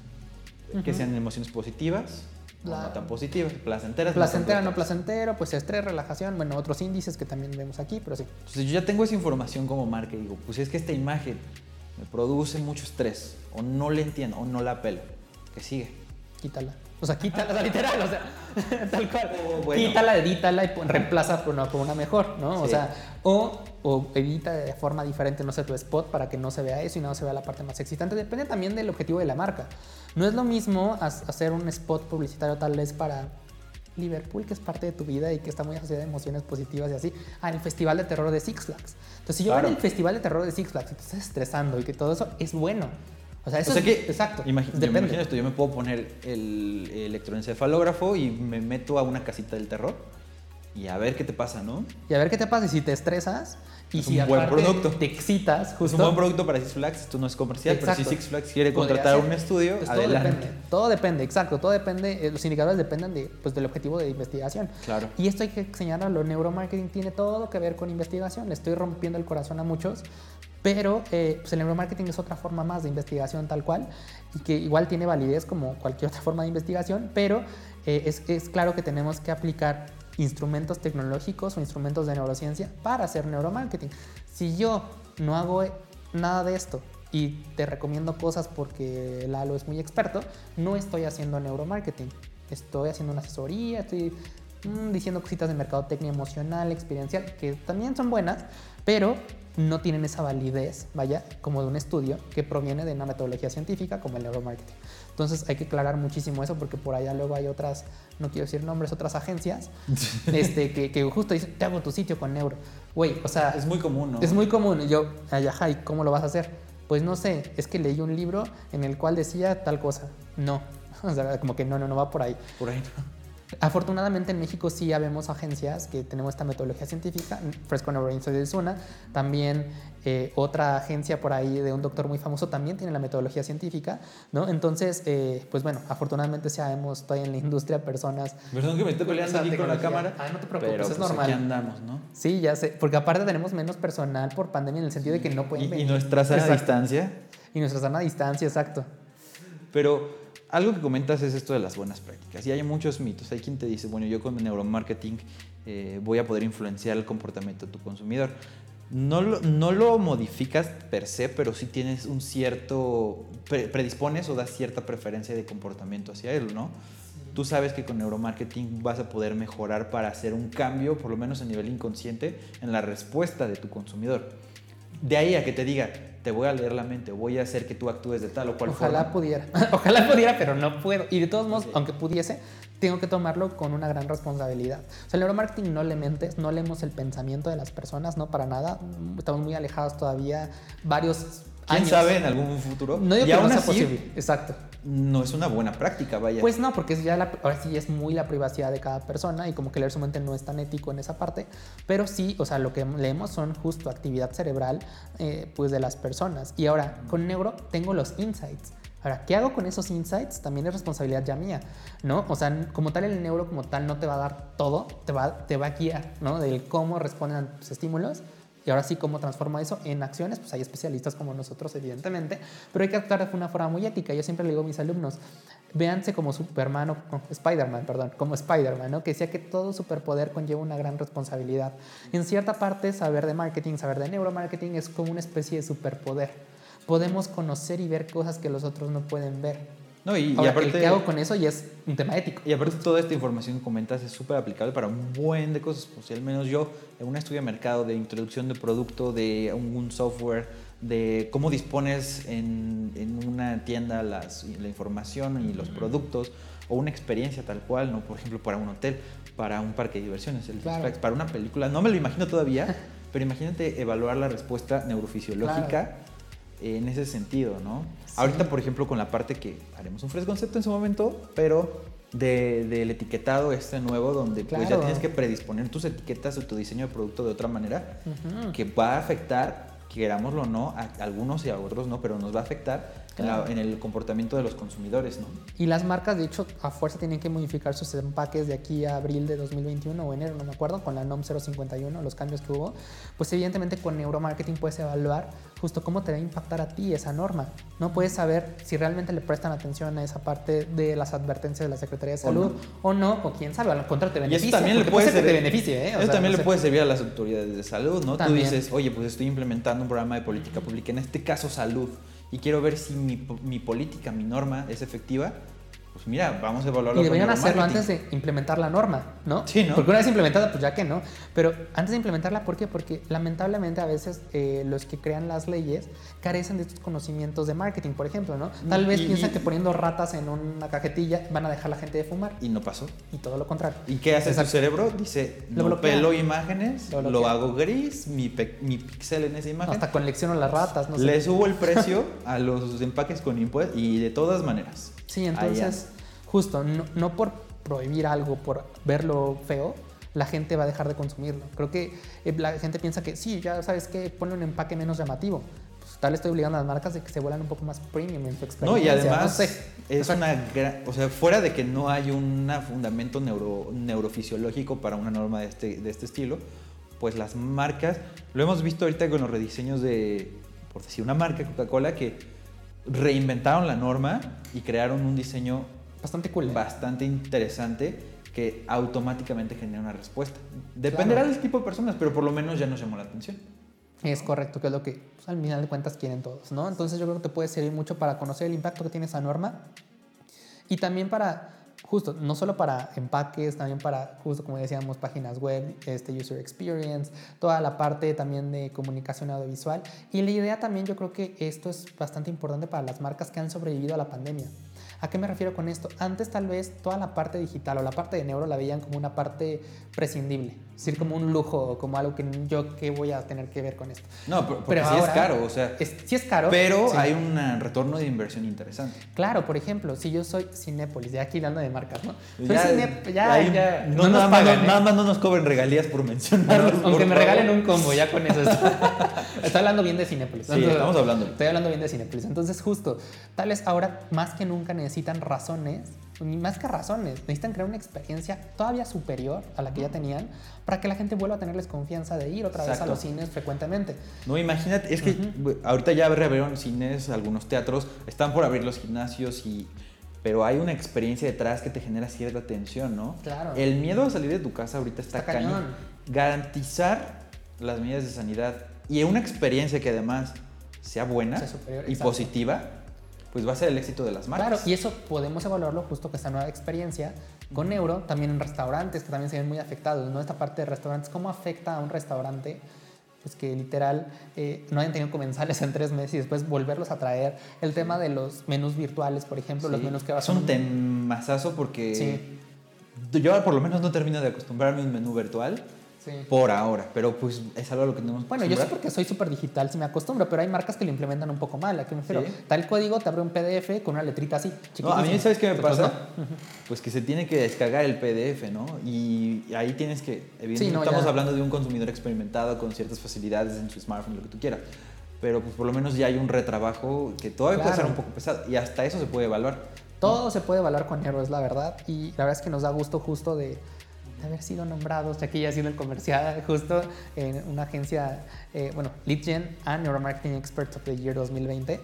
Que Ujú. sean emociones positivas La- no tan positivas, placenteras. Placentero, no placenteras. placentero, pues estrés, relajación, bueno, otros índices que también vemos aquí, pero sí. Entonces yo ya tengo esa información como marca y digo, pues es que esta imagen me produce mucho estrés, o no le entiendo, o no la pelo. Que sigue. Quítala. O sea, quítala, o literal, o sea, tal cual. Oh, bueno. Quítala, edítala y reemplaza por una, por una mejor, ¿no? O Sí. sea, o, o edita de forma diferente, no sé, tu spot para que no se vea eso y no se vea la parte más excitante. Depende también del objetivo de la marca. No es lo mismo hacer un spot publicitario tal vez para Liverpool, que es parte de tu vida y que está muy asociada a emociones positivas y así, al Festival de Terror de Six Flags. Entonces, si yo voy Claro. al Festival de Terror de Six Flags y te estás estresando y que todo eso es bueno. O sea, eso o sea es- que, exacto. imagi- yo me depende. imagino esto, yo me puedo poner el electroencefalógrafo y me meto a una casita del terror y a ver qué te pasa, ¿no? Y a ver qué te pasa y si te estresas y Es si un buen aparte producto. te excitas, Es justo. un buen producto para Six Flags, esto no es comercial, pero Exacto. si Six Flags quiere contratar un estudio, Pues todo adelante. depende, todo depende, exacto, todo depende, eh, los indicadores dependen de, pues, del objetivo de investigación. Claro. Y esto hay que señalarlo, neuromarketing tiene todo que ver con investigación, le estoy rompiendo el corazón a muchos, pero eh, pues el neuromarketing es otra forma más de investigación tal cual y que igual tiene validez como cualquier otra forma de investigación, pero eh, es, claro que tenemos que aplicar instrumentos tecnológicos o instrumentos de neurociencia para hacer neuromarketing. Si yo no hago nada de esto y te recomiendo cosas porque Lalo es muy experto, no estoy haciendo neuromarketing. Estoy haciendo una asesoría, estoy mm, diciendo cositas de mercadotecnia emocional, experiencial, que también son buenas, pero no tienen esa validez, vaya, como de un estudio que proviene de una metodología científica como el neuromarketing. Entonces hay que aclarar muchísimo eso porque por allá luego hay otras, no quiero decir nombres, otras agencias este, que, que justo dicen, te hago tu sitio con neuro. Güey, o sea... Es muy común, ¿no? Es muy común. Y yo, ajá, ¿y cómo lo vas a hacer? Pues no sé, es que leí un libro en el cual decía tal cosa. No, o sea, como que no, no, no va por ahí. Por ahí no. Afortunadamente en México sí habemos agencias que tenemos esta metodología científica, Fresco Neuroinsight es una, también eh, otra agencia por ahí de un doctor muy famoso también tiene la metodología científica, ¿no? Entonces, eh, pues bueno, afortunadamente sí sabemos todavía en la industria personas... Perdón que me esté peleando aquí con la cámara. Ah, no te preocupes, pero, es pues, normal. Aquí andamos, ¿no? Sí, ya sé, porque aparte tenemos menos personal por pandemia en el sentido de que no pueden Y, y venir. nuestra sana Exacto. distancia. Y nuestra sana distancia, exacto. Pero algo que comentas es esto de las buenas prácticas. Y hay muchos mitos. Hay quien te dice, bueno, yo con mi neuromarketing eh, voy a poder influenciar el comportamiento de tu consumidor. No lo, no lo modificas per se, pero sí tienes un cierto, pre- predispones o das cierta preferencia de comportamiento hacia él, ¿no? Tú sabes que con neuromarketing vas a poder mejorar para hacer un cambio, por lo menos a nivel inconsciente, en la respuesta de tu consumidor. De ahí a que te diga, te voy a leer la mente, voy a hacer que tú actúes de tal o cual Ojalá forma. pudiera. Ojalá pudiera, pero no puedo. Y de todos modos, aunque pudiese, tengo que tomarlo con una gran responsabilidad. O sea, el neuromarketing no le mentes, no leemos el pensamiento de las personas, no para nada. Estamos muy alejados todavía, varios ¿Quién años. sabe en algún futuro? No digo y que no sea así, posible. Exacto. no es una buena práctica, vaya. Pues no, porque es ya la, ahora sí es muy la privacidad de cada persona y como que leer su mente no es tan ético en esa parte, pero sí, o sea, lo que leemos son justo actividad cerebral eh, pues de las personas. Y ahora, con Neuro tengo los insights. Ahora, ¿qué hago con esos insights? También es responsabilidad ya mía, ¿no? O sea, como tal el neuro como tal no te va a dar todo, te va, te va a guiar, ¿no? Del cómo responden a tus estímulos y ahora sí, ¿cómo transforma eso en acciones? Pues hay especialistas como nosotros, evidentemente, pero hay que actuar de una forma muy ética. Yo siempre le digo a mis alumnos, véanse como Superman o Spider-Man, perdón, como Spider-Man, ¿no? Que decía que todo superpoder conlleva una gran responsabilidad. En cierta parte, saber de marketing, saber de neuromarketing es como una especie de superpoder. Podemos conocer y ver cosas que los otros no pueden ver. No, y, y Ahora, aparte, el ¿qué hago con eso? Y es un tema ético. y aparte toda esta información que comentas es súper aplicable para un buen de cosas. Pues, al menos yo, en un estudio de mercado, de introducción de producto, de un, software, de cómo dispones en, en una tienda las, la información y los productos, o una experiencia tal cual, ¿no? Por ejemplo, para un hotel, para un parque de diversiones, el Claro. Flags, para una película. No me lo imagino todavía, pero imagínate evaluar la respuesta neurofisiológica en ese sentido, ¿no? Sí. Ahorita, por ejemplo, con la parte que haremos un fresco concepto en su momento, pero de- del etiquetado este nuevo, donde pues ya Claro. tienes que predisponer tus etiquetas o tu diseño de producto de otra manera, que va a afectar, querámoslo o no, a algunos y a otros no, pero nos va a afectar en, la- Claro. en el comportamiento de los consumidores, ¿no? Y las marcas, de hecho, a fuerza tienen que modificar sus empaques de aquí a abril de 2021 o enero, no me acuerdo, con la NOM 051, los cambios que hubo. Pues evidentemente con neuromarketing puedes evaluar justo cómo te va a impactar a ti esa norma. No puedes saber si realmente le prestan atención a esa parte de las advertencias de la Secretaría de O Salud no. o no, o quién sabe, al contrario te Y beneficia. eso también le puede ser que te beneficie, ¿eh? O eso sea, también no le puede servir a las autoridades de salud, ¿no? También. Tú dices, oye, pues estoy implementando un programa de política pública, en este caso salud, y quiero ver si mi, mi política, mi norma es efectiva. Pues mira, vamos a evaluarlo Y deberían hacerlo antes de implementar la norma, ¿no? Sí, ¿no? Porque una vez implementada, pues ya que no. Pero antes de implementarla, ¿por qué? Porque lamentablemente a veces eh, los que crean las leyes carecen de estos conocimientos de marketing, por ejemplo, ¿no? Tal vez Y- piensan y- que poniendo ratas en una cajetilla van a dejar a la gente de fumar. Y no pasó. Y todo lo contrario. ¿Y qué hace Exacto. su cerebro? Dice, Lo no pelo imágenes, Lo hago gris, mi, pixel en esa imagen. Hasta colecciono las ratas, no sé. Le subo el precio a los empaques con impuestos y de todas maneras. Sí, entonces, justo, no, no por prohibir algo, por verlo feo, la gente va a dejar de consumirlo. Creo que eh, la gente piensa que sí, ya sabes que ponle un empaque menos llamativo. Pues, tal vez estoy obligando a las marcas de que se vuelan un poco más premium en su experiencia. No, y además no sé. es Exacto. una gran, o sea, fuera de que no hay un fundamento neuro, neurofisiológico para una norma de este, de este estilo, pues las marcas, lo hemos visto ahorita con los rediseños de, por decir una marca, Coca-Cola, que reinventaron la norma y crearon un diseño Bastante cool. ¿eh? bastante interesante que automáticamente genera una respuesta. Dependerá Claro. del tipo de personas, pero por lo menos ya nos llamó la atención. Es correcto, que es lo que pues, al final de cuentas quieren todos, ¿no? Entonces yo creo que te puede servir mucho para conocer el impacto que tiene esa norma y también para justo, no solo para empaques, también para, justo como decíamos, páginas web, este user experience, toda la parte también de comunicación audiovisual. Y la idea también, yo creo que esto es bastante importante para las marcas que han sobrevivido a la pandemia. ¿A qué me refiero con esto? Antes tal vez toda la parte digital o la parte de neuro la veían como una parte prescindible, es decir, como un lujo o como algo que yo qué voy a tener que ver con esto. No, pero, sí es caro, o sea. sí es caro. Pero hay un retorno de inversión interesante. Claro, por ejemplo, si yo soy Cinépolis, ya aquí hablando de marcas, ¿no? Soy ya, ya, no, no, nada, pagan, ¿eh? nada, más no nos cobren regalías por mencionarlos. aunque me regalen un combo, ya con eso. estoy hablando bien de Cinépolis. Sí, estamos hablando. Estoy hablando bien de Cinépolis. Entonces, justo, tal vez ahora más que nunca necesitan razones, más que razones, necesitan crear una experiencia todavía superior a la que ya tenían para que la gente vuelva a tenerles confianza de ir otra vez a los cines frecuentemente. No, imagínate, es que ahorita ya reabrieron cines, algunos teatros, están por abrir los gimnasios y pero hay una experiencia detrás que te genera cierta tensión, ¿no? Claro. El miedo a salir de tu casa ahorita está, está cañón. Garantizar las medidas de sanidad y una experiencia que además sea buena y positiva, pues va a ser el éxito de las marcas. Claro, y eso podemos evaluarlo justo que esta nueva experiencia con Euro, también en restaurantes que también se ven muy afectados, ¿no? Esta parte de restaurantes, ¿cómo afecta a un restaurante? Pues que literal eh, no hayan tenido comensales en tres meses y después volverlos a traer. El tema de los menús virtuales, por ejemplo, los menús que vas a... Es un temazazo porque sí. yo por lo menos no termino de acostumbrarme a un menú virtual por ahora, pero pues es algo a lo que tenemos Bueno, yo sé porque soy súper digital, si me acostumbro, pero hay marcas que lo implementan un poco mal. ¿A qué me refiero? Tal código te abre un PDF con una letrita así. No, a mí, ¿sabes qué me pasa? Pues que se tiene que descargar el PDF, ¿no? Y ahí tienes que, evidentemente, estamos hablando de un consumidor experimentado con ciertas facilidades en su smartphone, lo que tú quieras. Pero pues por lo menos ya hay un retrabajo que todavía puede ser un poco pesado y hasta eso se puede evaluar. Todo se puede evaluar con Nero, es la verdad. Y la verdad es que nos da gusto justo de de haber sido nombrados, ya que ya ha sido el comercial justo en una agencia, eh, bueno, Lead Gen and Neuromarketing Experts of the Year 2020.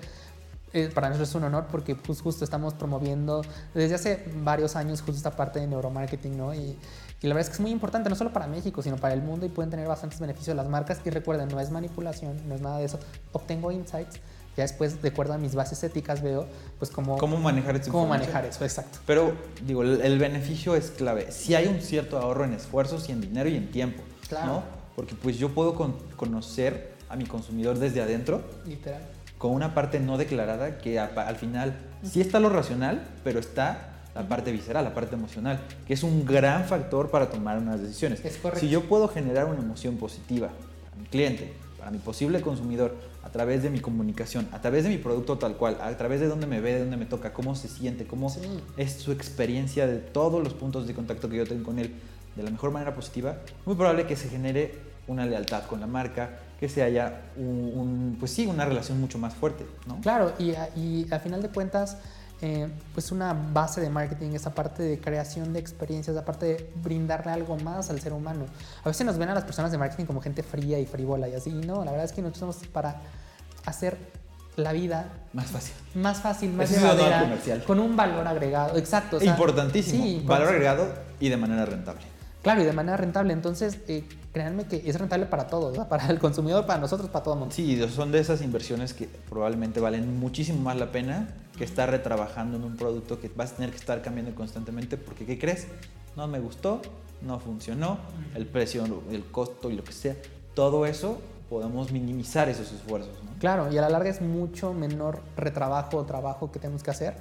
Eh, para nosotros es un honor porque pues, justo estamos promoviendo desde hace varios años justo esta parte de neuromarketing, ¿no? Y, y, la verdad es que es muy importante, no solo para México, sino para el mundo y pueden tener bastantes beneficios las marcas. Y recuerden, no es manipulación, no es nada de eso. Obtengo insights ya después, de acuerdo a mis bases éticas, veo pues cómo... Cómo manejar eso. Cómo manejar eso, exacto. Pero, digo, el, beneficio es clave. Si hay un cierto ahorro en esfuerzos y en dinero y en tiempo, claro. ¿no? Porque pues yo puedo conocer a mi consumidor desde adentro. Literal. Con una parte no declarada que al final sí está lo racional, pero está la parte visceral, la parte emocional, que es un gran factor para tomar unas decisiones. Es correcto. Si yo puedo generar una emoción positiva a mi cliente, a mi posible consumidor a través de mi comunicación, a través de mi producto tal cual, a través de dónde me ve, de dónde me toca, cómo se siente, cómo es su experiencia de todos los puntos de contacto que yo tengo con él de la mejor manera positiva, muy probable que se genere una lealtad con la marca, que se haya un, pues sí, una relación mucho más fuerte, ¿no? Claro, y, y al final de cuentas eh, pues una base de marketing, esa parte de creación de experiencias, esa parte de brindarle algo más al ser humano. A veces nos ven a las personas de marketing como gente fría y frívola y así, no, la verdad es que nosotros estamos para hacer la vida más fácil. Más fácil, más llevadera, con un valor agregado. Exacto. Importantísimo. valor agregado y de manera rentable. Claro, y de manera rentable. Entonces, eh, créanme que es rentable para todos, para el consumidor, para nosotros, para todo el mundo. Sí, son de esas inversiones que probablemente valen muchísimo más la pena que estar retrabajando en un producto que vas a tener que estar cambiando constantemente porque, ¿qué crees? No me gustó, no funcionó, el precio, el costo y lo que sea. Todo eso podemos minimizar esos esfuerzos. ¿no? Claro, y a la larga es mucho menor retrabajo o trabajo que tenemos que hacer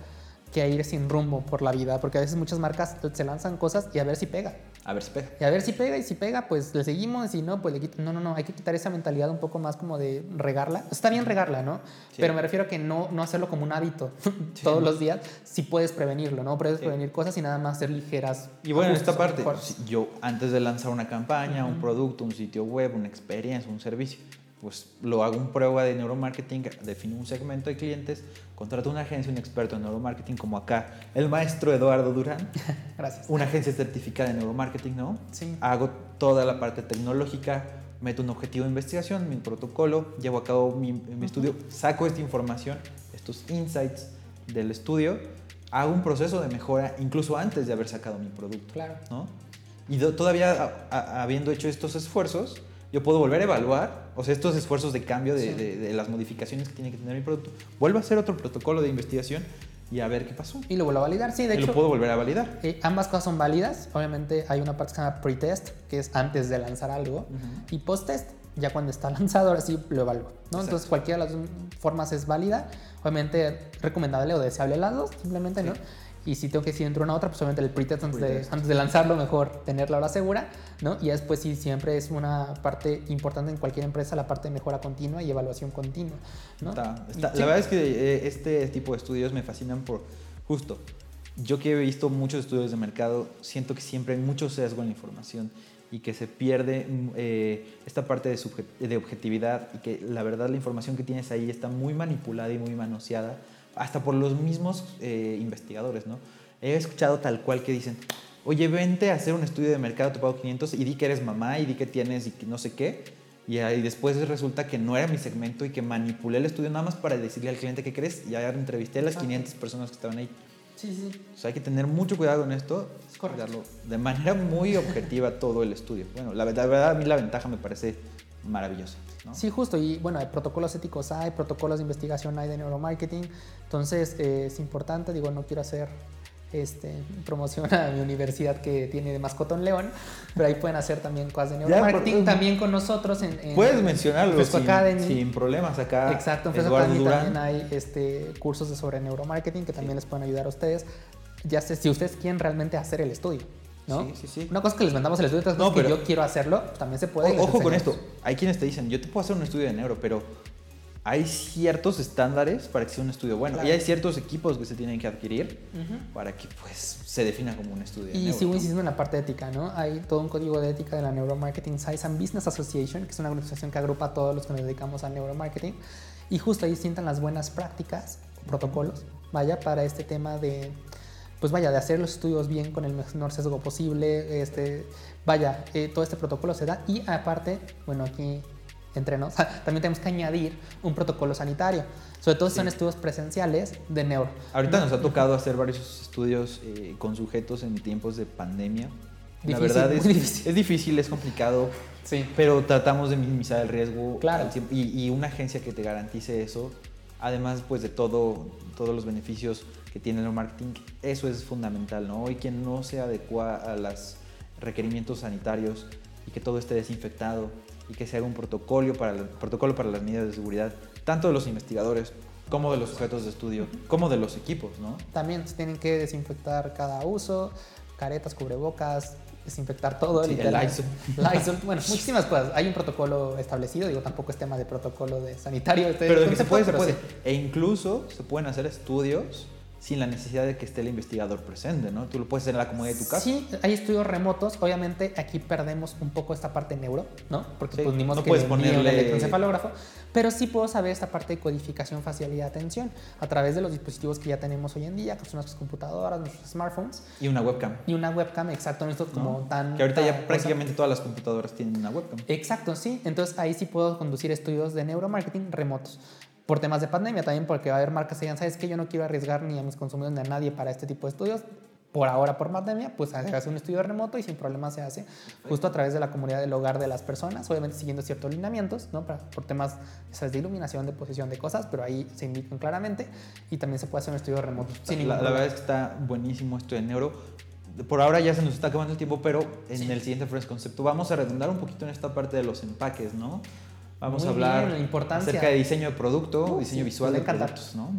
que ir sin rumbo por la vida, porque a veces muchas marcas se lanzan cosas y a ver si pega. A ver si pega. Y a ver si pega, y si pega, pues le seguimos, y no, pues le quito. No, no, no, hay que quitar esa mentalidad un poco más como de regarla. Está bien regarla, ¿no? Pero me refiero a que no, no hacerlo como un hábito todos los días, si puedes prevenirlo, ¿no? Puedes prevenir cosas y nada más ser ligeras. Y bueno, en esta parte, yo antes de lanzar una campaña, un producto, un sitio web, una experiencia, un servicio, pues lo hago en prueba de neuromarketing, defino un segmento de clientes, contrato una agencia, un experto en neuromarketing como acá, el maestro Eduardo Durán. Gracias. Una agencia certificada en neuromarketing, ¿no? Sí. Hago toda la parte tecnológica, meto un objetivo de investigación, mi protocolo, llevo a cabo mi, estudio, saco esta información, estos insights del estudio, hago un proceso de mejora incluso antes de haber sacado mi producto. Claro. ¿no? Y todavía habiendo hecho estos esfuerzos, yo puedo volver a evaluar, o sea, estos esfuerzos de cambio de, las modificaciones que tiene que tener mi producto, vuelvo a hacer otro protocolo de investigación y a ver qué pasó. Y lo vuelvo a validar, sí, de y hecho. lo puedo volver a validar. Eh, ambas cosas son válidas. Obviamente hay una parte que se llama pre-test, que es antes de lanzar algo, y post-test, ya cuando está lanzado, ahora sí lo evalúo. ¿no? Entonces cualquiera de las formas es válida. Obviamente recomendable o deseable las dos, simplemente, ¿no? Y si tengo que decir entre una u otra, pues obviamente el pre-test antes, de, antes de lanzarlo, mejor tener la hora segura, ¿no? Y después sí, siempre es una parte importante en cualquier empresa, la parte de mejora continua y evaluación continua, ¿no? Está- está- sí. La verdad es que eh, este tipo de estudios me fascinan por justo. Yo que he visto muchos estudios de mercado, siento que siempre hay mucho sesgo en la información y que se pierde mm, eh, esta parte de, de objetividad y que la verdad la información que tienes ahí está muy manipulada y muy manoseada, hasta por los mismos eh, investigadores, ¿no? He escuchado tal cual que dicen, oye, vente a hacer un estudio de mercado, te pago 500 y di que eres mamá y di que tienes y que no sé qué. Y ahí después resulta que no era mi segmento y que manipulé el estudio nada más para decirle al cliente qué crees y ya entrevisté a las 500 personas que estaban ahí. Sí, sí. O sea, hay que tener mucho cuidado con esto. Es correcto. de manera muy objetiva todo el estudio. Bueno, la, verdad- la verdad a mí la ventaja me parece maravillosa. ¿No? Sí, justo. Y bueno, hay protocolos éticos hay, protocolos de investigación hay de neuromarketing. Entonces, eh, es importante. Digo, no quiero hacer este, promoción a mi universidad que tiene de mascota un león, pero ahí pueden hacer también cosas de neuromarketing. también con nosotros en. en Puedes mencionarlo Fresco sin, problemas acá. Exacto, en Fresco Academy también hay este, cursos de sobre neuromarketing que también les pueden ayudar a ustedes. Ya sé, si ustedes quieren realmente hacer el estudio, ¿no? Sí, sí, sí. Una cosa es que les mandamos el estudio, otra cosa No, es que pero- yo quiero hacerlo, también se puede. O- ojo con esto. Hay quienes te dicen, yo te puedo hacer un estudio de neuro, pero hay ciertos estándares para que sea un estudio bueno. Claro. Y hay ciertos equipos que se tienen que adquirir Ujú. para que pues se defina como un estudio de Y neuro. sigo ¿no? insistiendo en la parte ética, ¿no? Hay todo un código de ética de la Neuromarketing Science and Business Association, que es una organización que agrupa a todos los que nos dedicamos al neuromarketing. Y justo ahí sientan las buenas prácticas, protocolos, vaya, para este tema de, pues vaya, de hacer los estudios bien con el menor sesgo posible. Este, vaya, eh, todo este protocolo se da. Y aparte, bueno, aquí entre nos, también tenemos que añadir un protocolo sanitario. Sobre todo si son Sí. estudios presenciales de neuro. Ahorita ¿no? nos ha tocado hacer varios estudios eh, con sujetos en tiempos de pandemia. la Difícil, verdad es difícil. es difícil, es complicado, Sí. pero tratamos de minimizar el riesgo. Claro. Y, y una agencia que te garantice eso, además pues de todo, todos los beneficios que tiene el marketing, eso es fundamental, ¿no? Y que no se adecua a los requerimientos sanitarios y que todo esté desinfectado y que se haga un protocolo para, protocolo para las medidas de seguridad, tanto de los investigadores como de los sujetos de estudio, como de los equipos, ¿no? También se tienen que desinfectar cada uso, caretas, cubrebocas, desinfectar todo. Sí, el literal. Lysol. Lysol, bueno, muchísimas cosas. Hay un protocolo establecido, digo, tampoco es tema de protocolo de sanitario. este Pero de que se puede, se pero puede. sí. E incluso se pueden hacer estudios sin la necesidad de que esté el investigador presente, ¿no? Tú lo puedes hacer en la comodidad de tu casa. Sí, hay estudios remotos. Obviamente aquí perdemos un poco esta parte neuro, ¿no? Porque Sí, pues ni no que puedes le envíe un ponerle- electroencefalógrafo. Pero sí puedo saber esta parte de codificación facial y de atención a través de los dispositivos que ya tenemos hoy en día, que son nuestras computadoras, nuestros smartphones Y una webcam. y una webcam, exacto, esto ¿no? como tan... Que ahorita tan ya cosa. prácticamente todas las computadoras tienen una webcam. Exacto, sí. Entonces ahí sí puedo conducir estudios de neuromarketing remotos. Por temas de pandemia también, porque va a haber marcas que digan, ¿sabes qué? Yo no quiero arriesgar ni a mis consumidores ni a nadie para este tipo de estudios. Por ahora, por pandemia, pues se hace un estudio remoto y sin problema se hace justo a través de la comunidad del hogar de las personas, obviamente siguiendo ciertos lineamientos, ¿no? Para- por temas ¿sabes? de iluminación, de posición de cosas, pero ahí se indican claramente y también se puede hacer un estudio remoto. Sin La, la verdad es que está buenísimo esto de neuro. Por ahora ya se nos está acabando el tiempo, pero en el siguiente Fresh Concepto vamos a redundar un poquito en esta parte de los empaques, ¿no? Vamos Muy a hablar bien, la importancia. acerca de diseño de producto, Uh, diseño sí, visual de productos, ¿no?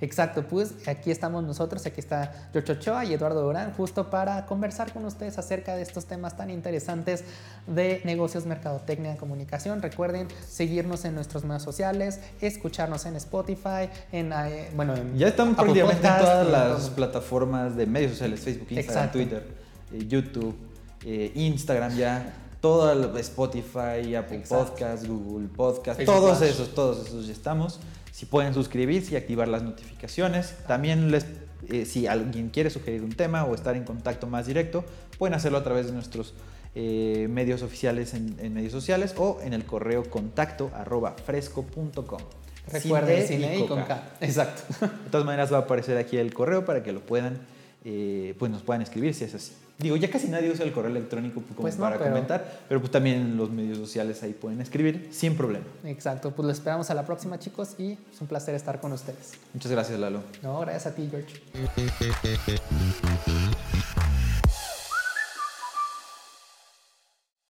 Exacto, pues aquí estamos nosotros, aquí está George Ochoa y Eduardo Durán, justo para conversar con ustedes acerca de estos temas tan interesantes de negocios, mercadotecnia, comunicación. Recuerden seguirnos en nuestros medios sociales, escucharnos en Spotify, en, eh, bueno, en Ya están prácticamente en todas en las plataformas de medios sociales, Facebook, Instagram, Exacto. Twitter, eh, YouTube, eh, Instagram ya, todo Spotify, Apple Exacto. Podcast, Google Podcast, Facebook todos Watch. esos, todos esos ya estamos. Si pueden suscribirse y activar las notificaciones. También les, eh, si alguien quiere sugerir un tema o estar en contacto más directo, pueden hacerlo a través de nuestros eh, medios oficiales en, en medios sociales o en el correo contacto arroba fresco.com. Recuerden, Cine cine y con K. Exacto. de todas maneras va a aparecer aquí el correo para que lo puedan eh, pues nos puedan escribir si es así. Digo, ya casi nadie usa el correo electrónico como Pues no, para pero- comentar, pero pues también los medios sociales ahí pueden escribir sin problema. Exacto, pues lo esperamos a la próxima chicos y es un placer estar con ustedes. Muchas gracias, Lalo. No, gracias a ti, George.